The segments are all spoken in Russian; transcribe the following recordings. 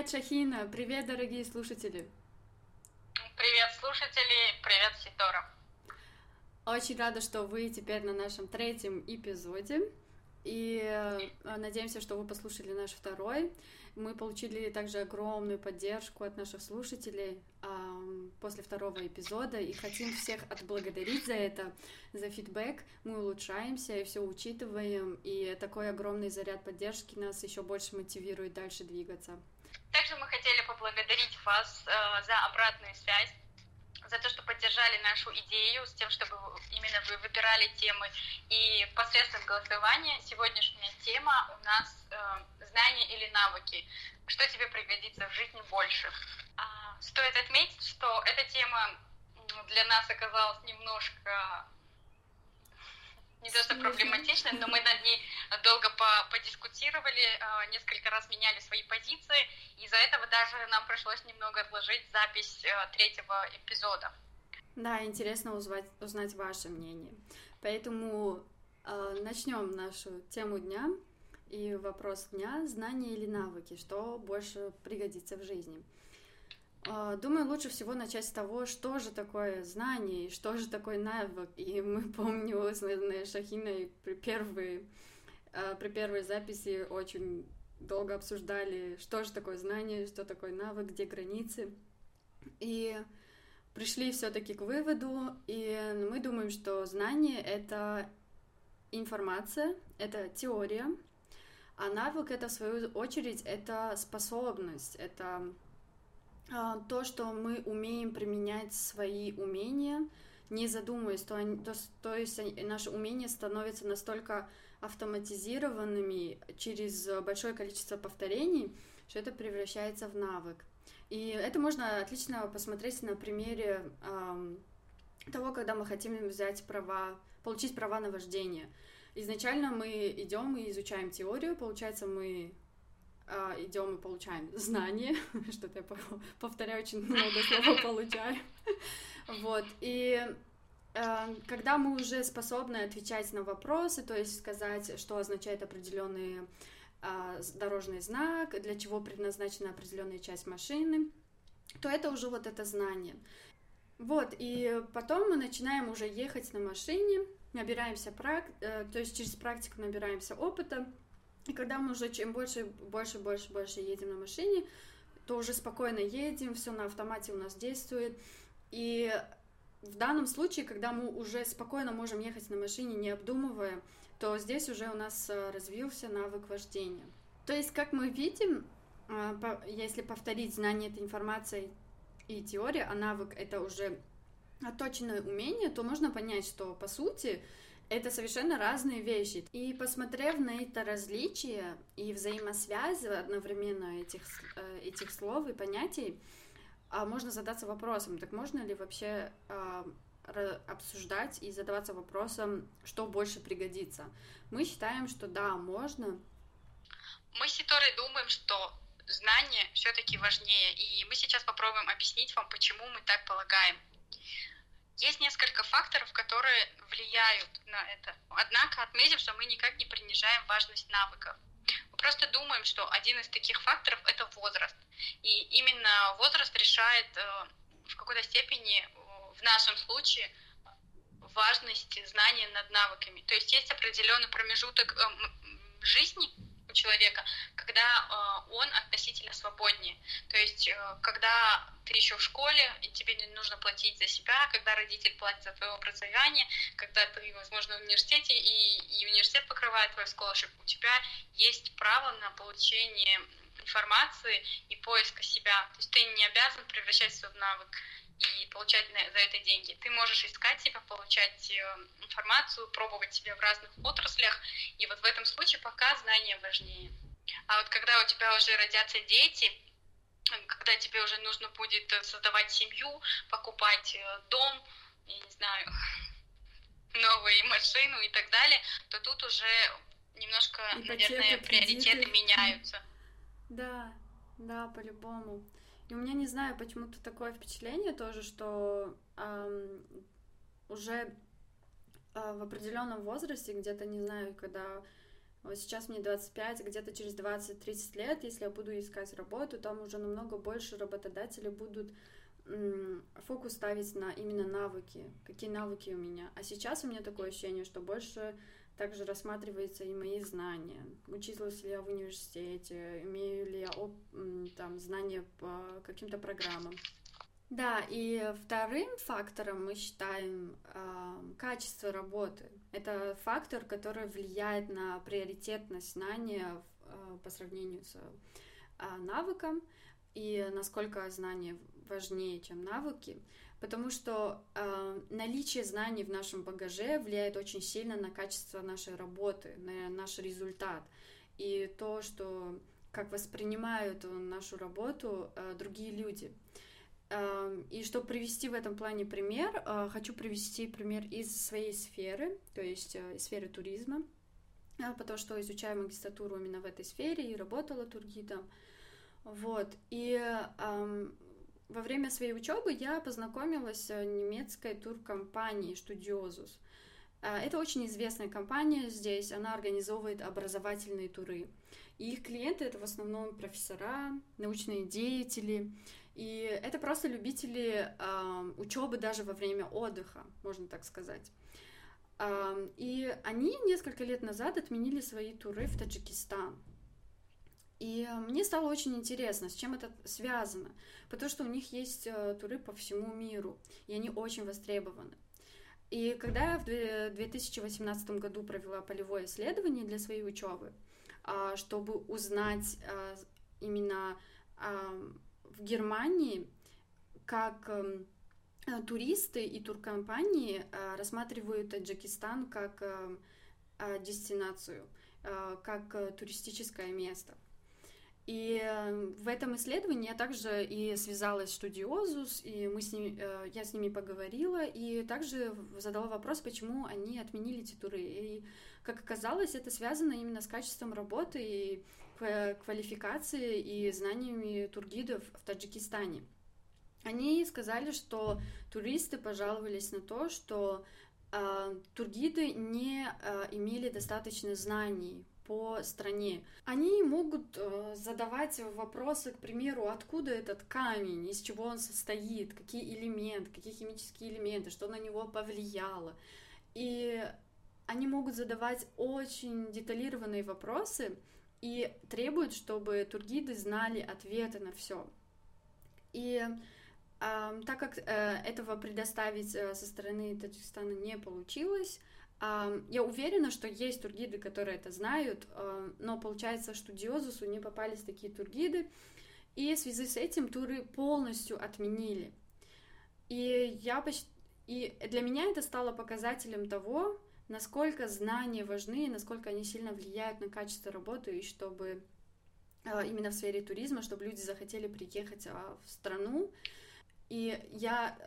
Привет, Шахина! Привет, дорогие слушатели! Привет, слушатели! Привет, Ситора! Очень рада, что вы теперь на нашем третьем эпизоде. И э, надеемся, что вы послушали наш второй. Мы получили также огромную поддержку от наших слушателей после второго эпизода и хотим всех отблагодарить за это, за фидбэк. Мы улучшаемся и все учитываем, и такой огромный заряд поддержки нас еще больше мотивирует дальше двигаться. Также мы хотели поблагодарить вас э, за обратную связь за то, что поддержали нашу идею с тем, чтобы именно вы выбирали темы. И посредством голосования сегодняшняя тема у нас э, знания или навыки. Что тебе пригодится в жизни больше? А, стоит отметить, что эта тема для нас оказалась немножко не то что проблематичной, но мы над ней долго по подискутировали, э, несколько раз меняли свои позиции, из-за этого даже нам пришлось немного отложить запись э, третьего эпизода. Да, интересно узнать, узнать ваше мнение. Поэтому э, начнем нашу тему дня. И вопрос дня — знания или навыки, что больше пригодится в жизни. А, думаю, лучше всего начать с того, что же такое знание и что же такое навык. И мы, помню, с Шахиной при первой, а, при первой записи очень долго обсуждали, что же такое знание, что такое навык, где границы. И пришли все-таки к выводу, и мы думаем, что знание — это информация, это теория, а навык — это, в свою очередь, это способность, это а, то, что мы умеем применять свои умения, не задумываясь, то, то, то есть наши умения становятся настолько автоматизированными через большое количество повторений, что это превращается в навык. И это можно отлично посмотреть на примере э, того, когда мы хотим взять права, получить права на вождение. Изначально мы идем и изучаем теорию, получается, мы а, идем и получаем знания, что-то я повторяю очень много слов получаю, вот, и когда мы уже способны отвечать на вопросы, то есть сказать, что означает определенный а, дорожный знак, для чего предназначена определенная часть машины, то это уже вот это знание. Вот, и потом мы начинаем уже ехать на машине, набираемся, прак... Э, то есть через практику набираемся опыта, и когда мы уже чем больше, больше, больше, больше едем на машине, то уже спокойно едем, все на автомате у нас действует. И в данном случае, когда мы уже спокойно можем ехать на машине, не обдумывая, то здесь уже у нас э, развился навык вождения. То есть, как мы видим, э, если повторить знание этой информации и теория, а навык это уже отточенное умение, то можно понять, что по сути это совершенно разные вещи. И посмотрев на это различие и взаимосвязь одновременно этих, э, этих слов и понятий, а можно задаться вопросом, так можно ли вообще а, обсуждать и задаваться вопросом, что больше пригодится. Мы считаем, что да, можно. Мы с Ситорой думаем, что знание все-таки важнее, и мы сейчас попробуем объяснить вам, почему мы так полагаем. Есть несколько факторов, которые влияют на это. Однако, отметив, что мы никак не принижаем важность навыков. Просто думаем, что один из таких факторов – это возраст. И именно возраст решает э, в какой-то степени, э, в нашем случае, важность знания над навыками. То есть есть определенный промежуток э, жизни, у человека, когда он относительно свободнее. То есть, когда ты еще в школе, и тебе не нужно платить за себя, когда родитель платит за твое образование, когда ты, возможно, в университете, и, и университет покрывает твой scholarship, у тебя есть право на получение информации и поиска себя. То есть ты не обязан превращать свой навык и получать за это деньги. Ты можешь искать себя, получать э, информацию, пробовать себя в разных отраслях, и вот в этом случае пока знания важнее. А вот когда у тебя уже родятся дети, когда тебе уже нужно будет э, создавать семью, покупать э, дом, я не знаю, новую машину и так далее, то тут уже немножко, Ипотека, наверное, приоритеты меняются. Да, да, по-любому. И у меня, не знаю, почему-то такое впечатление тоже, что эм, уже э, в определенном возрасте, где-то, не знаю, когда Вот сейчас мне 25, где-то через 20-30 лет, если я буду искать работу, там уже намного больше работодатели будут фокус ставить на именно навыки, какие навыки у меня. А сейчас у меня такое ощущение, что больше также рассматриваются и мои знания. Училась ли я в университете, имею ли я там знания по каким-то программам. Да, и вторым фактором мы считаем э, качество работы. Это фактор, который влияет на приоритетность знания э, по сравнению с э, навыком и насколько знания важнее, чем навыки, потому что э, наличие знаний в нашем багаже влияет очень сильно на качество нашей работы, на наш результат и то, что как воспринимают нашу работу э, другие люди. И чтобы привести в этом плане пример, а, хочу привести пример из своей сферы, то есть э, из сферы туризма, а, потому что изучаю магистратуру именно в этой сфере и работала тургидом. Вот. И эм, во время своей учебы я познакомилась с немецкой туркомпанией Studiosus. Это очень известная компания здесь, она организовывает образовательные туры. И их клиенты это в основном профессора, научные деятели, и это просто любители э, учебы даже во время отдыха, можно так сказать. Э, и они несколько лет назад отменили свои туры в Таджикистан. И мне стало очень интересно, с чем это связано, потому что у них есть э, туры по всему миру, и они очень востребованы. И когда я в 2018 году провела полевое исследование для своей учебы, а, чтобы узнать а, именно в Германии как эм, э, туристы и туркомпании э, рассматривают Таджикистан как э, дестинацию, как туристическое место. И в этом исследовании я также и связалась с Студиозус, и мы с ними, я с ними поговорила, и также задала вопрос, почему они отменили эти туры. И, как оказалось, это связано именно с качеством работы и квалификации и знаниями тургидов в Таджикистане. Они сказали, что туристы пожаловались на то, что э, тургиды не э, имели достаточно знаний по стране. Они могут э, задавать вопросы, к примеру, откуда этот камень, из чего он состоит, какие элементы, какие химические элементы, что на него повлияло. И они могут задавать очень деталированные вопросы, и требует, чтобы тургиды знали ответы на все. И э, так как э, этого предоставить э, со стороны Таджикистана не получилось, э, я уверена, что есть тургиды, которые это знают, э, но получается, что Диозусу не попались такие тургиды, и в связи с этим туры полностью отменили. И я почти... И для меня это стало показателем того, насколько знания важны, насколько они сильно влияют на качество работы, и чтобы а, именно в сфере туризма, чтобы люди захотели приехать а, в страну. И я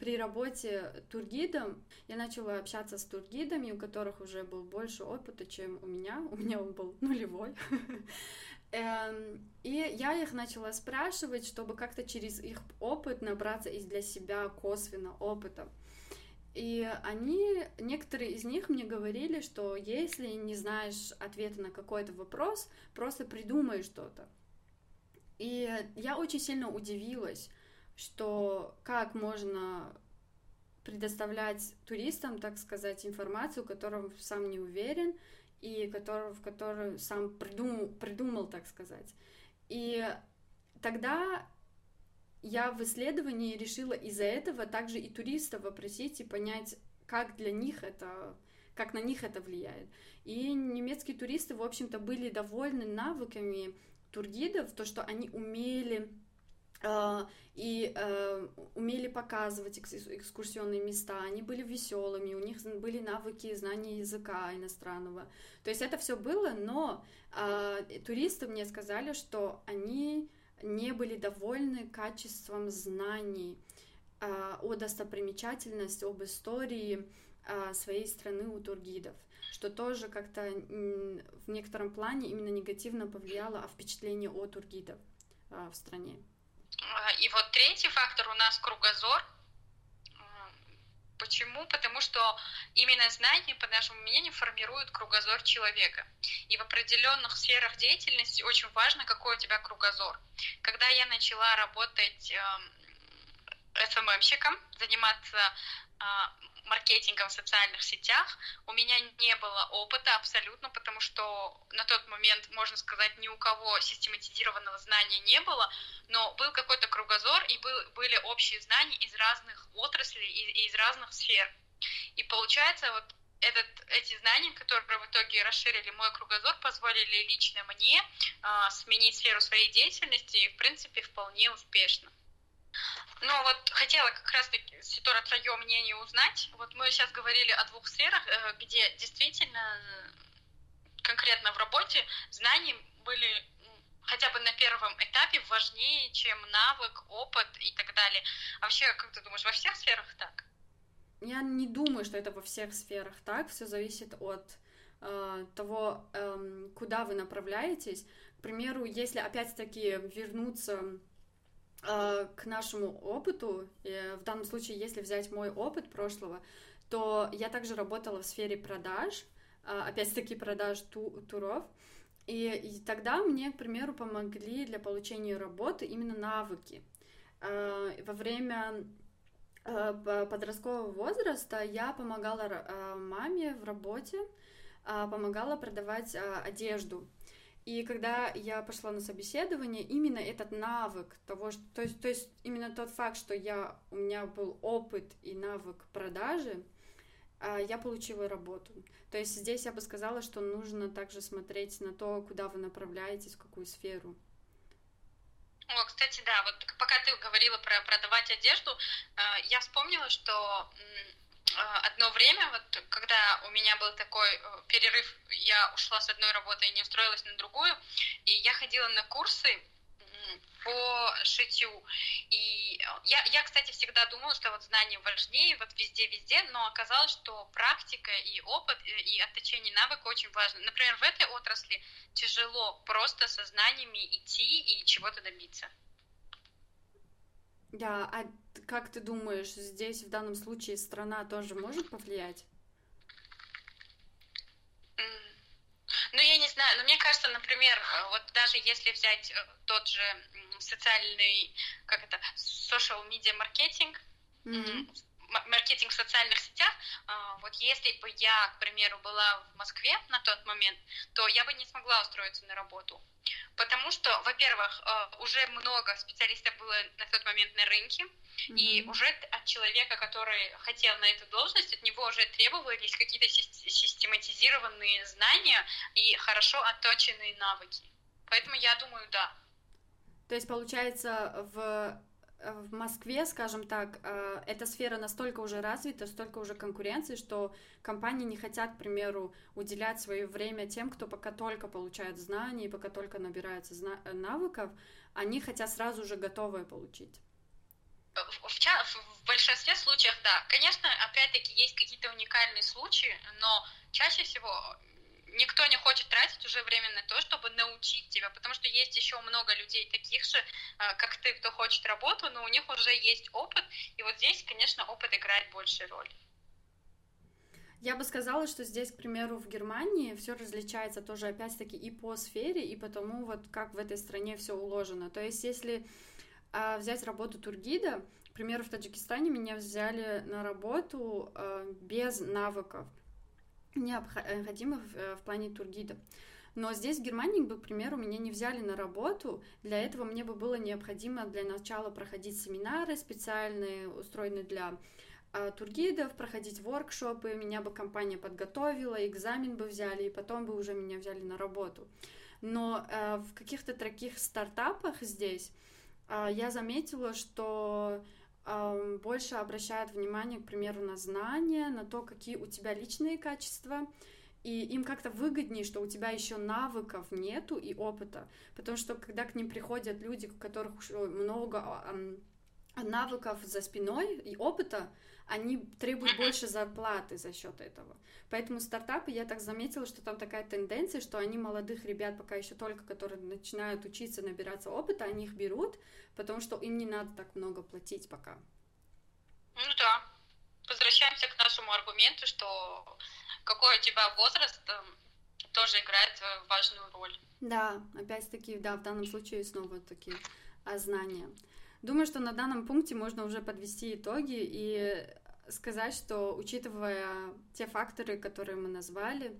при работе тургидом, я начала общаться с тургидами, у которых уже был больше опыта, чем у меня. У меня он был нулевой. Эм, и я их начала спрашивать, чтобы как-то через их опыт набраться из для себя косвенно опыта. И они, некоторые из них мне говорили, что если не знаешь ответа на какой-то вопрос, просто придумай что-то. И я очень сильно удивилась, что как можно предоставлять туристам, так сказать, информацию, которую сам не уверен и который, в которую сам придумал, придумал, так сказать. И тогда я в исследовании решила из-за этого также и туристов опросить и понять, как для них это, как на них это влияет. И немецкие туристы, в общем-то, были довольны навыками тургидов, то, что они умели э, и э, умели показывать экскурсионные места, они были веселыми, у них были навыки знания языка иностранного. То есть это все было, но э, туристы мне сказали, что они не были довольны качеством знаний а, о достопримечательности, об истории а, своей страны у тургидов, что тоже как-то в некотором плане именно негативно повлияло о впечатлении о тургидов а, в стране. И вот третий фактор у нас кругозор. Почему? Потому что именно знания, по нашему мнению, формируют кругозор человека. И в определенных сферах деятельности очень важно, какой у тебя кругозор. Когда я начала работать СММщиком, эм заниматься а, маркетингом в социальных сетях. У меня не было опыта абсолютно, потому что на тот момент, можно сказать, ни у кого систематизированного знания не было, но был какой-то кругозор и был, были общие знания из разных отраслей и из разных сфер. И получается, вот этот, эти знания, которые в итоге расширили мой кругозор, позволили лично мне э, сменить сферу своей деятельности и, в принципе, вполне успешно. Ну вот хотела как раз-таки, Ситора, твое мнение узнать. Вот мы сейчас говорили о двух сферах, э, где действительно конкретно в работе знания были хотя бы на первом этапе важнее, чем навык, опыт и так далее. А вообще, как ты думаешь, во всех сферах так? Я не думаю, что это во всех сферах так. Все зависит от э, того, э, куда вы направляетесь. К примеру, если опять-таки вернуться Э, к нашему опыту, в данном случае, если взять мой опыт прошлого, то я также работала в сфере продаж, э, опять-таки продаж ту туров, и, и тогда мне, к примеру, помогли для получения работы именно навыки. Э, во время подросткового возраста я помогала маме в работе, помогала продавать одежду. И когда я пошла на собеседование, именно этот навык того, что, то есть, то есть именно тот факт, что я, у меня был опыт и навык продажи, а, я получила работу. То есть здесь я бы сказала, что нужно также смотреть на то, куда вы направляетесь, в какую сферу. О, кстати, да, вот пока ты говорила про продавать одежду, э, я вспомнила, что а, одно время, вот когда у меня был такой э, перерыв, я ушла с одной работы и не устроилась на другую, и я ходила на курсы по шитью. И э, я, я, кстати, всегда думала, что вот знания важнее, вот везде-везде, но оказалось, что практика и опыт, э, и отточение навыка очень важно. Например, в этой отрасли тяжело просто со знаниями идти и чего-то добиться. Да, а как ты думаешь, здесь в данном случае страна тоже может повлиять? Ну, я не знаю, но мне кажется, например, вот даже если взять э, тот же социальный, как это, social media маркетинг, mm-hmm маркетинг в социальных сетях, а, вот если бы я, к примеру, была в Москве на тот момент, то я бы не смогла устроиться на работу. Потому что, во-первых, а, уже много специалистов было на тот момент на рынке, mm-hmm. и уже от человека, который хотел на эту должность, от него уже требовались какие-то систематизированные знания и хорошо отточенные навыки. Поэтому я думаю, да. То есть, получается, в в Москве, скажем так, э, эта сфера настолько уже развита, столько уже конкуренции, что компании не хотят, к примеру, уделять свое время тем, кто пока только получает знания, пока только набирается э, навыков, они хотят сразу же готовое получить. В, в большинстве случаев, да. Конечно, опять-таки есть какие-то уникальные случаи, но чаще всего никто не хочет тратить уже время на то, чтобы научить тебя, потому что есть еще много людей таких же, а, как ты, кто хочет работу, но у них уже есть опыт, и вот здесь, конечно, опыт играет большую роль. Я бы сказала, что здесь, к примеру, в Германии все различается тоже опять-таки и по сфере, и по тому, вот как в этой стране все уложено. То есть, если а, взять работу тургида, к примеру, в Таджикистане меня взяли на работу а, без навыков необходимых э, в плане тургида. Но здесь, в Германии, к примеру, меня не взяли на работу. Для этого мне бы было необходимо для начала проходить семинары специальные, устроенные для э, тургидов, проходить воркшопы, меня бы компания подготовила, экзамен бы взяли, и потом бы уже меня взяли на работу. Но э, в каких-то таких стартапах здесь э, я заметила, что больше обращают внимание, к примеру, на знания, на то, какие у тебя личные качества, и им как-то выгоднее, что у тебя еще навыков нету и опыта, потому что когда к ним приходят люди, у которых много навыков за спиной и опыта, они требуют больше зарплаты за счет этого. Поэтому стартапы, я так заметила, что там такая тенденция, что они молодых ребят, пока еще только, которые начинают учиться, набираться опыта, они их берут, потому что им не надо так много платить пока. Ну да. Возвращаемся аргументу, что какой у тебя возраст эм, тоже играет важную роль. Да, опять-таки, да, в данном случае снова такие знания. Думаю, что на данном пункте можно уже подвести итоги и сказать, что учитывая те факторы, которые мы назвали,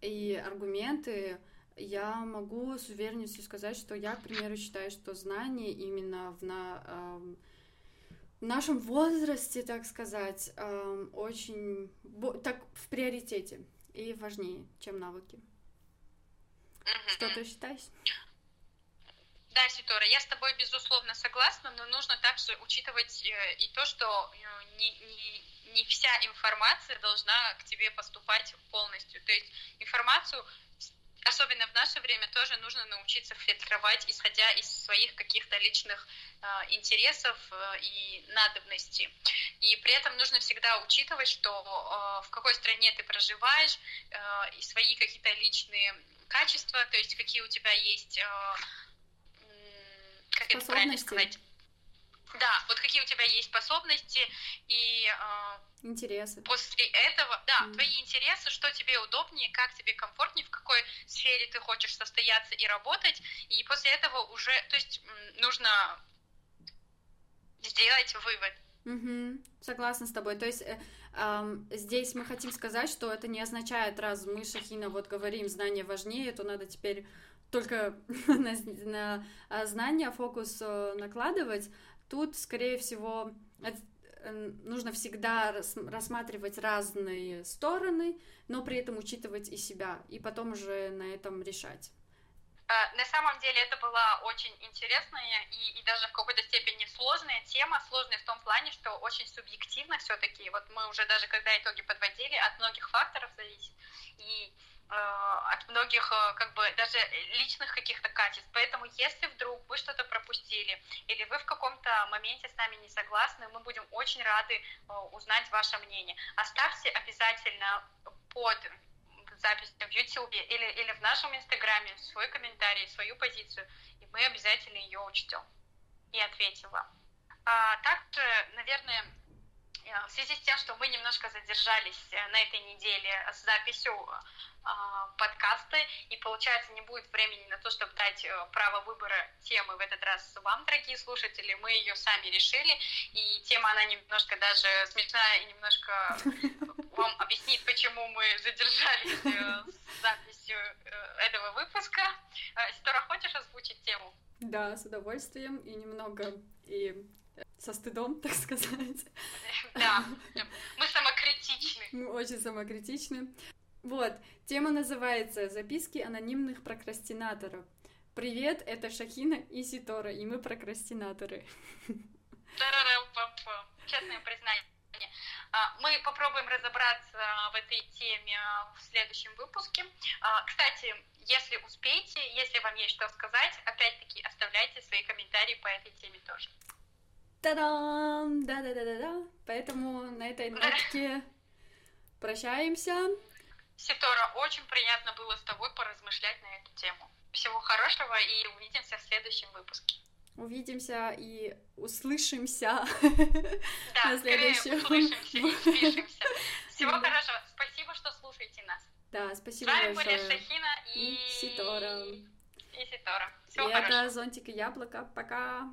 и аргументы, я могу с уверенностью сказать, что я, к примеру, считаю, что знания именно в, на, э, в нашем возрасте, так сказать, э, очень так в приоритете и важнее, чем навыки. Что ты считаешь? Да, Ситора, я с тобой безусловно согласна, но нужно также учитывать э, и то, что э, не, не, не вся информация должна к тебе поступать полностью. То есть информацию особенно в наше время тоже нужно научиться фильтровать, исходя из своих каких-то личных э, интересов и надобностей. И при этом нужно всегда учитывать, что в какой стране ты проживаешь, и свои какие-то личные качества, то есть какие у тебя есть как это правильно сказать? Да, вот какие у тебя есть способности и э, интересы. После этого, да, mm. твои интересы, что тебе удобнее, как тебе комфортнее, в какой сфере ты хочешь состояться и работать, и после этого уже, то есть нужно сделать вывод. Угу, согласна с тобой. То есть э, э, здесь мы хотим сказать, что это не означает, раз мы Шахина вот говорим, знание важнее, то надо теперь только на, на а, знания фокус э, накладывать, тут, скорее всего, э, нужно всегда рассматривать разные стороны, но при этом учитывать и себя, и потом уже на этом решать. На самом деле это была очень интересная и, и даже в какой-то степени сложная тема, сложная в том плане, что очень субъективно все-таки. Вот мы уже даже когда итоги подводили, от многих факторов зависит. И Э, от многих э, как бы даже личных каких-то качеств. Поэтому если вдруг вы что-то пропустили или вы в каком-то моменте с нами не согласны, мы будем очень рады э, узнать ваше мнение. Оставьте обязательно под записью в YouTube или, или в нашем Инстаграме свой комментарий, свою позицию, и мы обязательно ее учтем и ответим вам. А также, наверное, в связи с тем, что мы немножко задержались на этой неделе с записью а, подкасты, и получается не будет времени на то, чтобы дать э, право выбора темы в этот раз вам, дорогие слушатели, мы ее сами решили, и тема она немножко даже смешная и немножко вам объяснит, почему мы задержались э, с записью э, этого выпуска. Ситора, хочешь озвучить тему? Да, с удовольствием и немного и со стыдом, так сказать. Да, мы самокритичны. Мы очень самокритичны. Вот, тема называется «Записки анонимных прокрастинаторов». Привет, это Шахина и Ситора, и мы прокрастинаторы. Честное признание. А, мы попробуем разобраться в этой теме в следующем выпуске. А, кстати, если успеете, если вам есть что сказать, опять-таки оставляйте свои комментарии по этой теме тоже. Та-дам! Да-да-да-да-да. Поэтому на этой нотке прощаемся. Ситора, очень приятно было с тобой поразмышлять на эту тему. Всего хорошего и увидимся в следующем выпуске. Увидимся и услышимся да, на следующем. услышимся и услышимся. Всего хорошего. Спасибо, что слушаете нас. Да, спасибо С вами большое. были Шахина и... и Ситора. И Ситора. Всего и хорошего. это Зонтик и Яблоко. Пока.